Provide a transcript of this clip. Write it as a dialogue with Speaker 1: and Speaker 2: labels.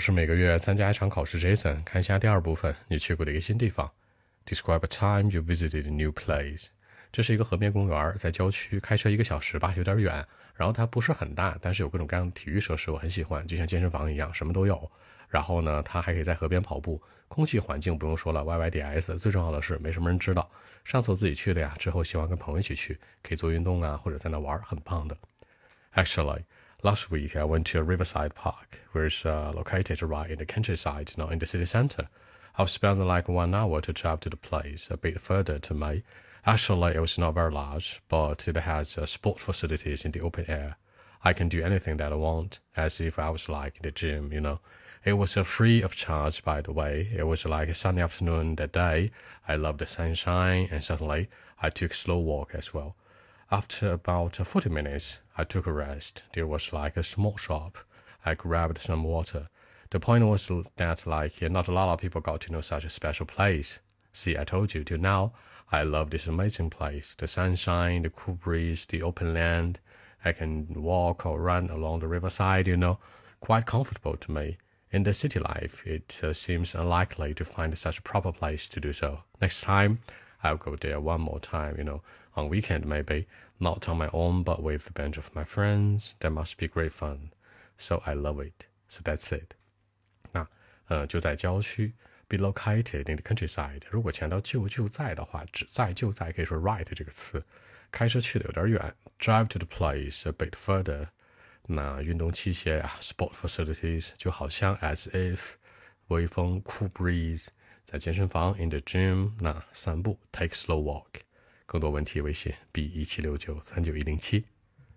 Speaker 1: 是每个月参加一场考试。Jason，看一下第二部分，你去过的一个新地方。Describe a time you visited a new place。这是一个河边公园，在郊区，开车一个小时吧，有点远。然后它不是很大，但是有各种各样的体育设施，我很喜欢，就像健身房一样，什么都有。然后呢，它还可以在河边跑步，空气环境不用说了，YYDS。最重要的是没什么人知道。上次我自己去的呀，之后希望跟朋友一起去，可以做运动啊，或者在那玩，很棒的。Actually。Last week, I went to a Riverside Park, which is uh, located right in the countryside, not in the city center. I've spent like one hour to drive to the place a bit further to me. Actually, it was not very large, but it has uh, sport facilities in the open air. I can do anything that I want, as if I was like in the gym, you know. It was uh, free of charge, by the way. It was like a sunny afternoon that day. I loved the sunshine, and suddenly I took a slow walk as well. After about 40 minutes, I took a rest. There was like a small shop. I grabbed some water. The point was that like not a lot of people got to know such a special place. See, I told you till now, I love this amazing place. The sunshine, the cool breeze, the open land. I can walk or run along the riverside, you know, quite comfortable to me. In the city life, it uh, seems unlikely to find such a proper place to do so. Next time, I'll go there one more time, you know, on weekend maybe, not on my own, but with a bunch of my friends. That must be great fun. So I love it. So that's it. 那呃就在郊区，be located in the countryside。如果强调就就在的话，只在就在可以说 right 这个词。开车去的有点远，drive to the place a bit further。那运动器械啊，sport facilities 就好像 as if 微风 cool breeze。 在健身房 in the gym，那散步 take slow walk。更多问题微信 b 一七六九三九一零七。